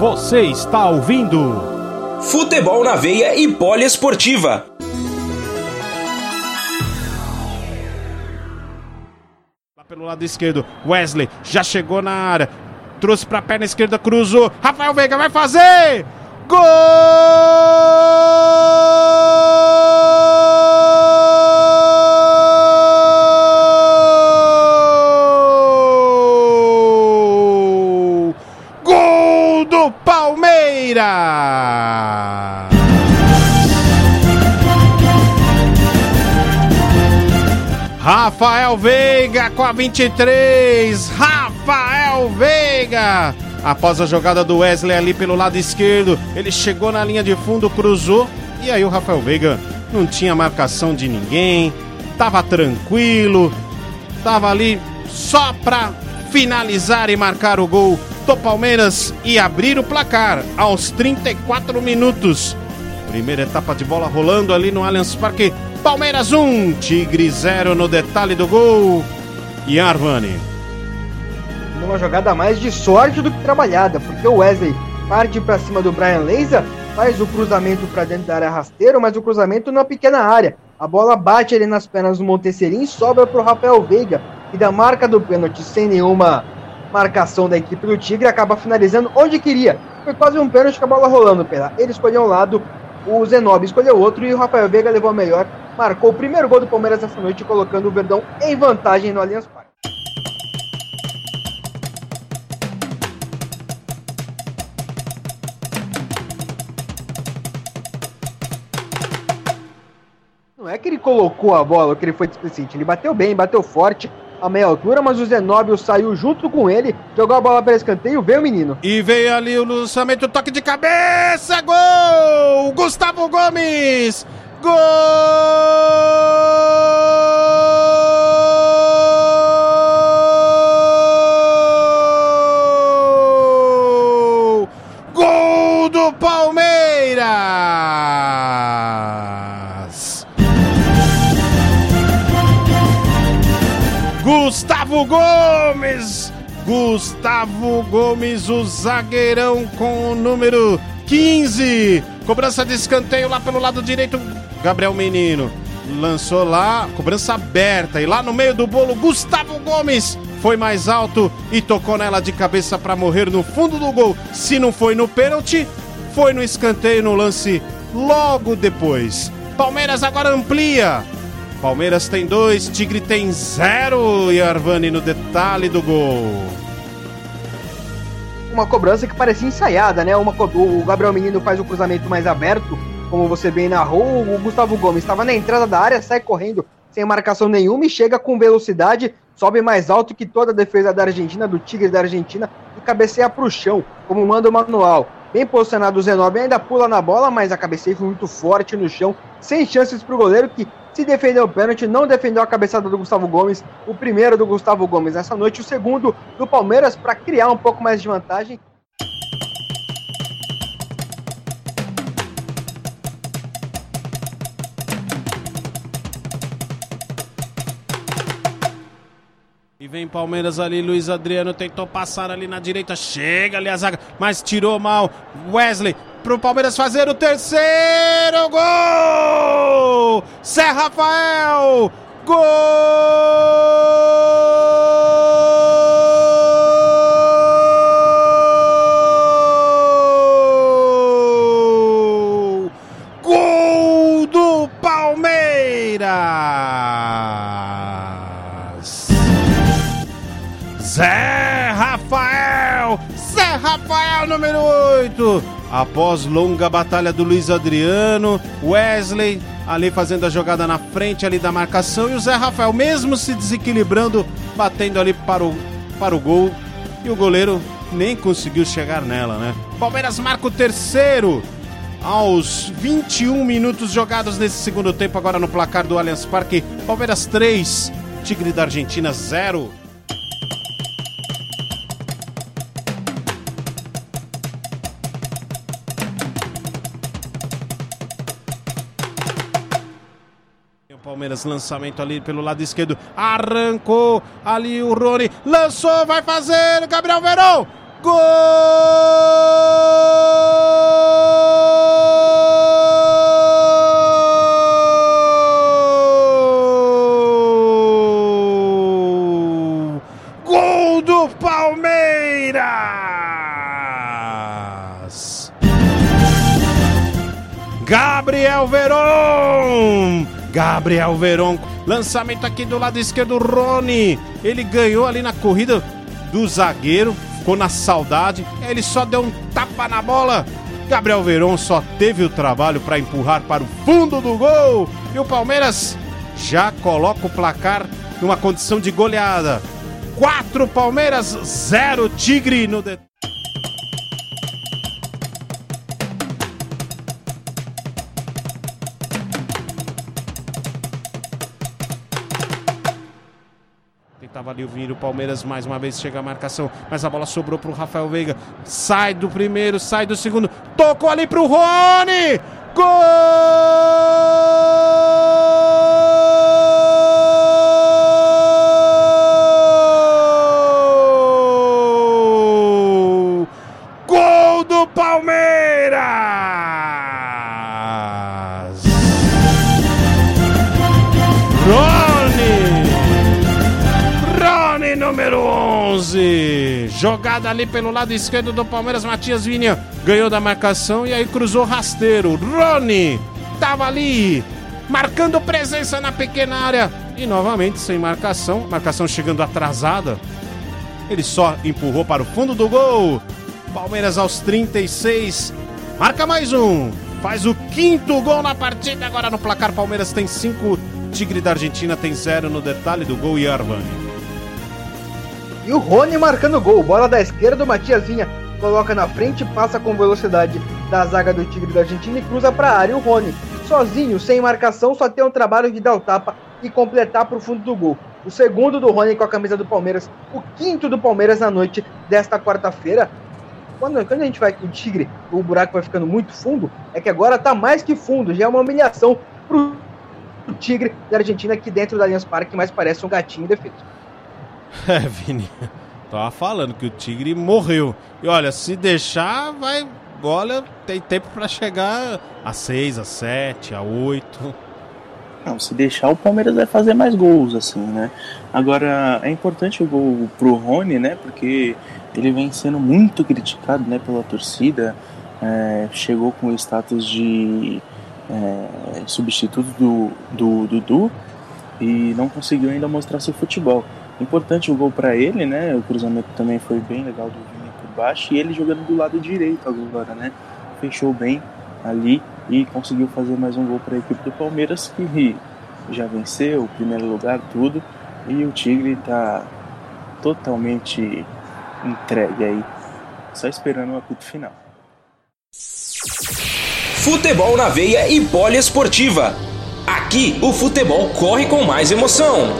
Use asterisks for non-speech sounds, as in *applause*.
Você está ouvindo Futebol na Veia e Poliesportiva. Lá pelo lado esquerdo, Wesley já chegou na área. Trouxe para a perna esquerda, cruzou. Rafael Veiga vai fazer! Gol! Palmeiras! Rafael Veiga com a 23. Rafael Veiga. Após a jogada do Wesley ali pelo lado esquerdo, ele chegou na linha de fundo, cruzou e aí o Rafael Veiga não tinha marcação de ninguém, tava tranquilo, tava ali só pra finalizar e marcar o gol do Palmeiras e abrir o placar aos 34 minutos. Primeira etapa de bola rolando ali no Allianz Parque. Palmeiras 1, Tigre 0 no detalhe do gol. E Arvani. Numa jogada mais de sorte do que trabalhada, porque o Wesley parte para cima do Brian Leiza, faz o cruzamento para dentro da área rasteiro, mas o cruzamento na pequena área. A bola bate ali nas pernas do Montesserim, sobra para o Rafael Veiga, e da marca do pênalti sem nenhuma marcação da equipe do Tigre, acaba finalizando onde queria. Foi quase um pênalti com a bola rolando pela. Ele escolheu um lado, o Zenobi escolheu outro e o Rafael Veiga levou a melhor. Marcou o primeiro gol do Palmeiras essa noite, colocando o Verdão em vantagem no Allianz Parque. Não é que ele colocou a bola, que ele foi displicente. Ele bateu bem, bateu forte, a meia altura, mas o Zenóbio saiu junto com ele, jogou a bola para escanteio, veio o menino. E veio ali o lançamento, toque de cabeça, gol! Gustavo Gomes! Gol! Gustavo Gomes! Gustavo Gomes, o zagueirão com o número 15. Cobrança de escanteio lá pelo lado direito. Gabriel Menino lançou lá, cobrança aberta. E lá no meio do bolo, Gustavo Gomes foi mais alto e tocou nela de cabeça para morrer no fundo do gol. Se não foi no pênalti, foi no escanteio no lance logo depois. Palmeiras agora amplia. Palmeiras tem dois, Tigre tem zero. E Arvani no detalhe do gol. Uma cobrança que parecia ensaiada, né? Uma, o Gabriel Menino faz o cruzamento mais aberto, como você bem narrou. O Gustavo Gomes estava na entrada da área, sai correndo sem marcação nenhuma e chega com velocidade, sobe mais alto que toda a defesa da Argentina, do Tigre da Argentina, e cabeceia para o chão, como manda o manual. Bem posicionado o Zenobi, ainda pula na bola, mas a cabeceia foi muito forte no chão, sem chances para o goleiro que se defendeu o pênalti, não defendeu a cabeçada do Gustavo Gomes, o primeiro do Gustavo Gomes essa noite, o segundo do Palmeiras para criar um pouco mais de vantagem. Vem Palmeiras ali, Luiz Adriano tentou passar ali na direita, chega ali a zaga, mas tirou mal. Wesley pro Palmeiras fazer o terceiro gol! Zé Rafael! Gol! Rafael! Zé Rafael, número 8! Após longa batalha do Luiz Adriano, Wesley ali fazendo a jogada na frente ali da marcação e o Zé Rafael mesmo se desequilibrando, batendo ali para o, para o gol e o goleiro nem conseguiu chegar nela, né? Palmeiras marca o terceiro aos 21 minutos jogados nesse segundo tempo agora no placar do Allianz Parque. Palmeiras 3, Tigre da Argentina 0. Palmeiras, lançamento ali pelo lado esquerdo. Arrancou ali o Rony. Lançou, vai fazer. Gabriel Verão. Gol! Gol do Palmeiras! Gabriel Verão! Gabriel Veron, lançamento aqui do lado esquerdo, Rony. Ele ganhou ali na corrida do zagueiro, ficou na saudade. Ele só deu um tapa na bola. Gabriel Veron só teve o trabalho para empurrar para o fundo do gol. E o Palmeiras já coloca o placar numa condição de goleada. 4 Palmeiras, 0 Tigre no detalhe. Tentava ali o Vini, o Palmeiras mais uma vez chega a marcação, mas a bola sobrou para o Rafael Veiga. Sai do primeiro, sai do segundo, tocou ali para o Rony! 11. Jogada ali pelo lado esquerdo do Palmeiras, Matias Vinha ganhou da marcação e aí cruzou rasteiro. Rony tava ali marcando presença na pequena área e novamente sem marcação, marcação chegando atrasada. Ele só empurrou para o fundo do gol. Palmeiras aos 36 marca mais um. Faz o quinto gol na partida. Agora no placar, Palmeiras tem 5, Tigre da Argentina tem 0 no detalhe do gol e Arvani. E o Rony marcando gol. Bola da esquerda, o Matias Vinha coloca na frente, passa com velocidade da zaga do Tigre da Argentina e cruza para a área. O Rony, sozinho, sem marcação, só tem o trabalho de dar o tapa e completar para o fundo do gol. O segundo do Rony com a camisa do Palmeiras, o quinto do Palmeiras na noite desta quarta-feira. Quando, quando a gente vai com o Tigre, o buraco vai ficando muito fundo, é que agora tá mais que fundo, já é uma humilhação pro Tigre da Argentina aqui dentro da Allianz Parque, mais parece um gatinho defeito. *laughs* É, Vini, tava falando que o Tigre morreu. E olha, se deixar, vai. Olha, tem tempo para chegar a 6, a 7, a 8. Não, se deixar, o Palmeiras vai fazer mais gols, assim, né? Agora, é importante o gol pro Rony, né? Porque ele vem sendo muito criticado, né, pela torcida. É, chegou com o status de é, substituto do, do Dudu e não conseguiu ainda mostrar seu futebol. Importante o gol para ele, né? O cruzamento também foi bem legal do Vini por baixo e ele jogando do lado direito agora, né? Fechou bem ali e conseguiu fazer mais um gol para a equipe do Palmeiras que já venceu o primeiro lugar tudo e o Tigre está totalmente entregue aí, só esperando o apito final. Futebol na veia e poliesportiva. Aqui o futebol corre com mais emoção.